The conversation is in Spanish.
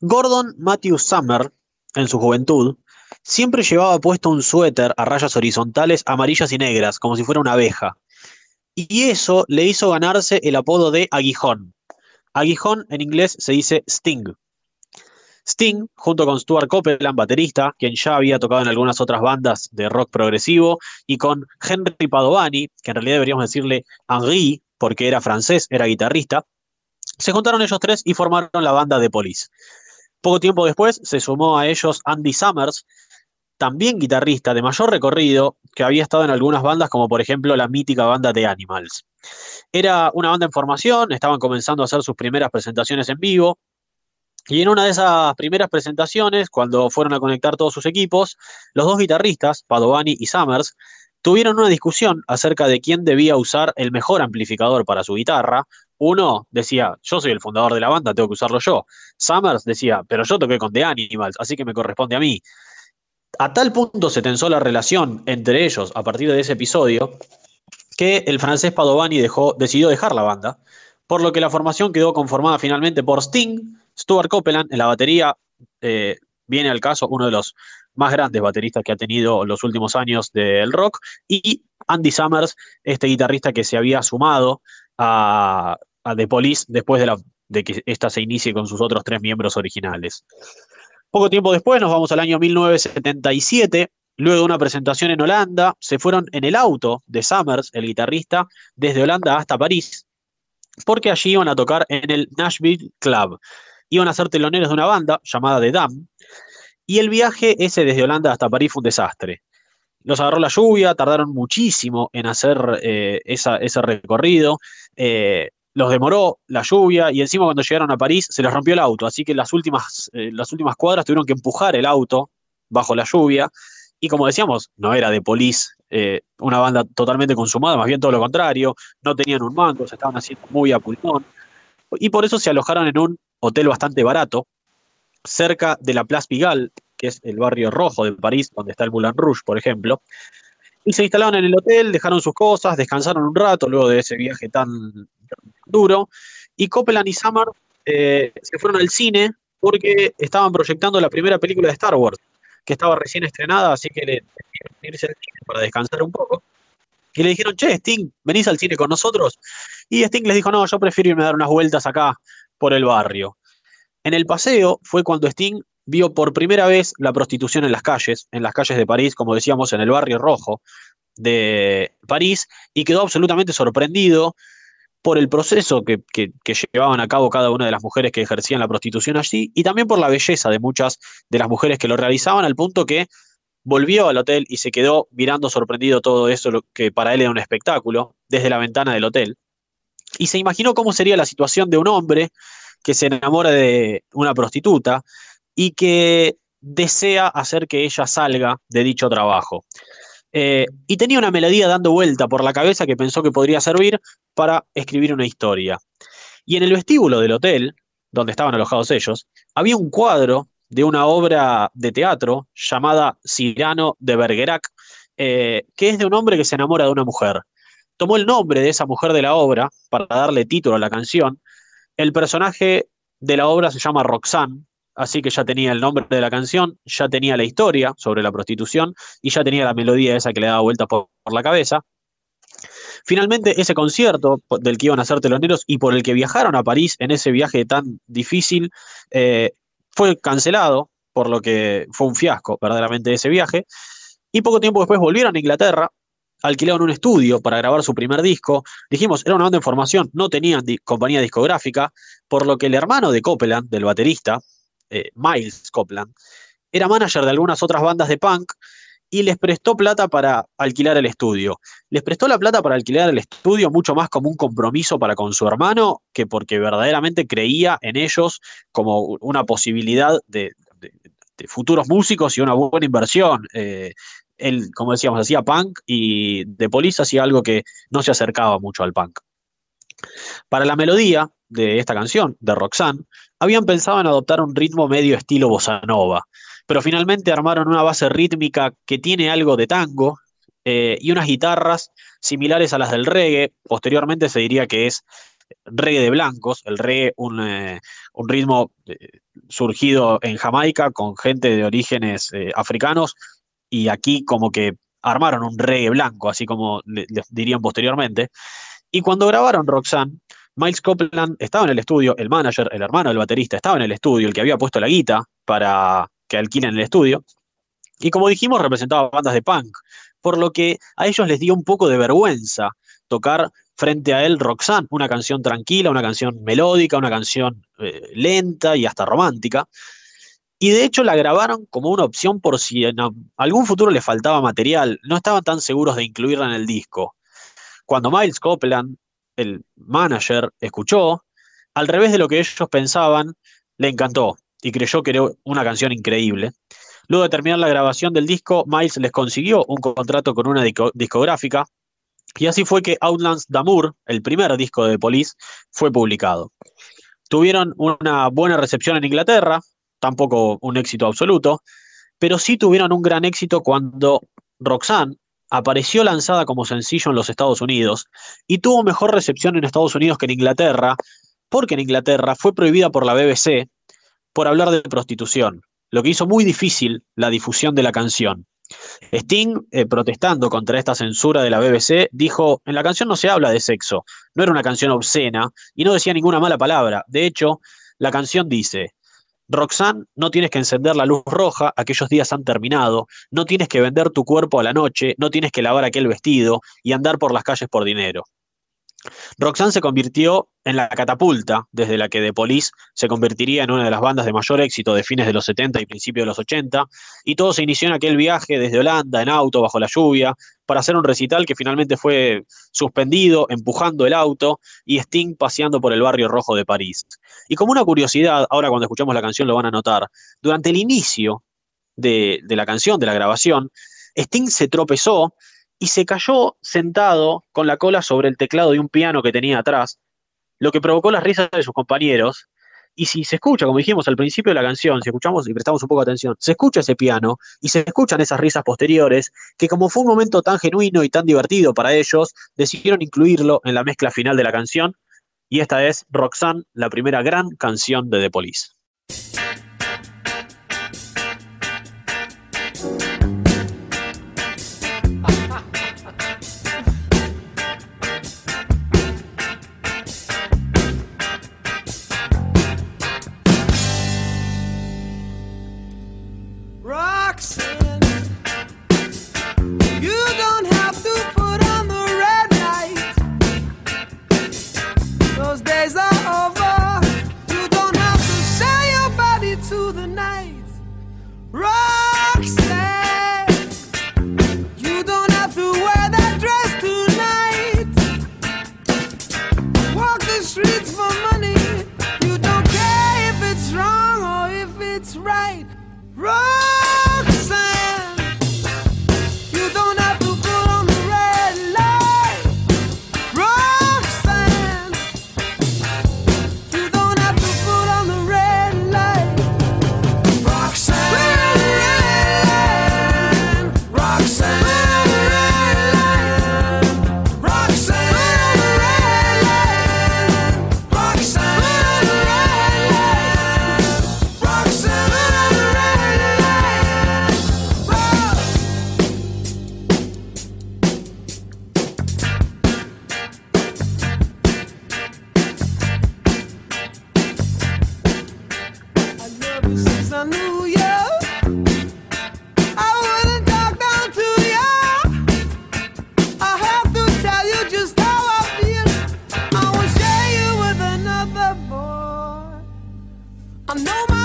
Gordon Matthew Summer, en su juventud, siempre llevaba puesto un suéter a rayas horizontales amarillas y negras, como si fuera una abeja. Y eso le hizo ganarse el apodo de Aguijón. Aguijón en inglés se dice Sting. Sting, junto con Stuart Copeland, baterista, quien ya había tocado en algunas otras bandas de rock progresivo, y con Henry Padovani, que en realidad deberíamos decirle Henri, porque era francés, era guitarrista, se juntaron ellos tres y formaron la banda de Police. Poco tiempo después se sumó a ellos Andy Summers, también guitarrista de mayor recorrido, que había estado en algunas bandas como por ejemplo la mítica banda de Animals. Era una banda en formación, estaban comenzando a hacer sus primeras presentaciones en vivo, y en una de esas primeras presentaciones, cuando fueron a conectar todos sus equipos, los dos guitarristas, Padovani y Summers, tuvieron una discusión acerca de quién debía usar el mejor amplificador para su guitarra. Uno decía, yo soy el fundador de la banda, tengo que usarlo yo. Summers decía, pero yo toqué con The Animals, así que me corresponde a mí. A tal punto se tensó la relación entre ellos a partir de ese episodio que el francés Padovani dejó, decidió dejar la banda, por lo que la formación quedó conformada finalmente por Sting, Stuart Copeland en la batería, eh, viene al caso uno de los más grandes bateristas que ha tenido los últimos años del rock, y Andy Summers, este guitarrista que se había sumado a, The Police después de, de que ésta se inicie con sus otros tres miembros originales. Poco tiempo después, nos vamos al año 1977, luego de una presentación en Holanda, se fueron en el auto de Summers, el guitarrista, desde Holanda hasta París, porque allí iban a tocar en el Nashville Club iban a ser teloneros de una banda llamada The Dam, y el viaje ese desde Holanda hasta París fue un desastre. Los agarró la lluvia, tardaron muchísimo en hacer eh, ese recorrido, eh, los demoró la lluvia y encima cuando llegaron a París se les rompió el auto, así que las últimas, eh, las últimas cuadras tuvieron que empujar el auto bajo la lluvia. Y como decíamos, no era de Police una banda totalmente consumada, más bien todo lo contrario, no tenían un manto, se estaban haciendo muy a pulmón. Y por eso se alojaron en un hotel bastante barato, cerca de la Place Pigalle, que es el barrio rojo de París, donde está el Moulin Rouge, por ejemplo. Y se instalaron en el hotel, dejaron sus cosas, descansaron un rato luego de ese viaje tan, duro. Y Copeland y Summer eh, se fueron al cine porque estaban proyectando la primera película de Star Wars, que estaba recién estrenada, así que le irse al cine para descansar un poco. Y le dijeron, che, Sting, ¿venís al cine con nosotros? Y Sting les dijo, no, yo prefiero irme a dar unas vueltas acá por el barrio. En el paseo fue cuando Sting vio por primera vez la prostitución en las calles, en las calles de París, como decíamos, en el barrio rojo de París, y quedó absolutamente sorprendido por el proceso que, llevaban a cabo cada una de las mujeres que ejercían la prostitución allí, y también por la belleza de muchas de las mujeres que lo realizaban, al punto que volvió al hotel y se quedó mirando sorprendido todo eso, lo que para él era un espectáculo, desde la ventana del hotel y se imaginó cómo sería la situación de un hombre que se enamora de una prostituta y que desea hacer que ella salga de dicho trabajo. Eh, y tenía una melodía dando vuelta por la cabeza que pensó que podría servir para escribir una historia. Y en el vestíbulo del hotel, donde estaban alojados ellos, había un cuadro de una obra de teatro llamada Cyrano de Bergerac, eh, que es de un hombre que se enamora de una mujer tomó el nombre de esa mujer de la obra para darle título a la canción. El personaje de la obra se llama Roxanne, así que ya tenía el nombre de la canción, ya tenía la historia sobre la prostitución y ya tenía la melodía esa que le daba vueltas por, la cabeza. Finalmente, ese concierto del que iban a ser teloneros y por el que viajaron a París en ese viaje tan difícil, eh, fue cancelado, por lo que fue un fiasco verdaderamente ese viaje. Y poco tiempo después volvieron a Inglaterra alquilaron un estudio para grabar su primer disco. Dijimos, era una banda en formación, no tenían compañía discográfica, por lo que el hermano de Copeland, del baterista, eh, Miles Copeland, era manager de algunas otras bandas de punk y les prestó plata para alquilar el estudio. Les prestó la plata para alquilar el estudio mucho más como un compromiso para con su hermano que porque verdaderamente creía en ellos como una posibilidad de, futuros músicos y una buena inversión. Eh, él, como decíamos, hacía punk y de Police hacía algo que no se acercaba mucho al punk. Para la melodía de esta canción, de Roxanne, habían pensado en adoptar un ritmo medio estilo bossa nova, pero finalmente armaron una base rítmica que tiene algo de tango eh, y unas guitarras similares a las del reggae. Posteriormente se diría que es reggae de blancos, el reggae, un, eh, un ritmo eh, surgido en Jamaica con gente de orígenes africanos, y aquí como que armaron un reggae blanco, así como les dirían posteriormente. Y cuando grabaron Roxanne, Miles Copeland estaba en el estudio, el manager, el hermano del baterista, estaba en el estudio, el que había puesto la guita para que alquilen el estudio. Y como dijimos, representaba bandas de punk, por lo que a ellos les dio un poco de vergüenza tocar frente a él Roxanne, una canción tranquila, una canción melódica, una canción eh, lenta y hasta romántica. Y de hecho la grabaron como una opción por si en algún futuro les faltaba material, no estaban tan seguros de incluirla en el disco. Cuando Miles Copeland, el manager, escuchó, al revés de lo que ellos pensaban, le encantó y creyó que era una canción increíble. Luego de terminar la grabación del disco, Miles les consiguió un contrato con una discográfica y así fue que Outlands Damour, el primer disco de Police, fue publicado. Tuvieron una buena recepción en Inglaterra, tampoco un éxito absoluto, pero sí tuvieron un gran éxito cuando Roxanne apareció lanzada como sencillo en los Estados Unidos y tuvo mejor recepción en Estados Unidos que en Inglaterra, porque en Inglaterra fue prohibida por la BBC por hablar de prostitución, lo que hizo muy difícil la difusión de la canción. Sting, eh, protestando contra esta censura de la BBC, dijo, en la canción no se habla de sexo, no era una canción obscena y no decía ninguna mala palabra. De hecho, la canción dice, Roxanne, no tienes que encender la luz roja, aquellos días han terminado, no tienes que vender tu cuerpo a la noche, no tienes que lavar aquel vestido y andar por las calles por dinero. Roxanne se convirtió en la catapulta desde la que The Police se convertiría en una de las bandas de mayor éxito de fines de los 70 y principios de los 80, y todo se inició en aquel viaje desde Holanda en auto bajo la lluvia para hacer un recital que finalmente fue suspendido empujando el auto y Sting paseando por el barrio rojo de París. Y como una curiosidad, ahora cuando escuchamos la canción lo van a notar, durante el inicio de, de la canción, de la grabación, Sting se tropezó y se cayó sentado con la cola sobre el teclado de un piano que tenía atrás, lo que provocó las risas de sus compañeros. Y si se escucha, como dijimos al principio de la canción, si escuchamos y prestamos un poco de atención, se escucha ese piano y se escuchan esas risas posteriores, que como fue un momento tan genuino y tan divertido para ellos, decidieron incluirlo en la mezcla final de la canción. Y esta es Roxanne, la primera gran canción de The Police. I know my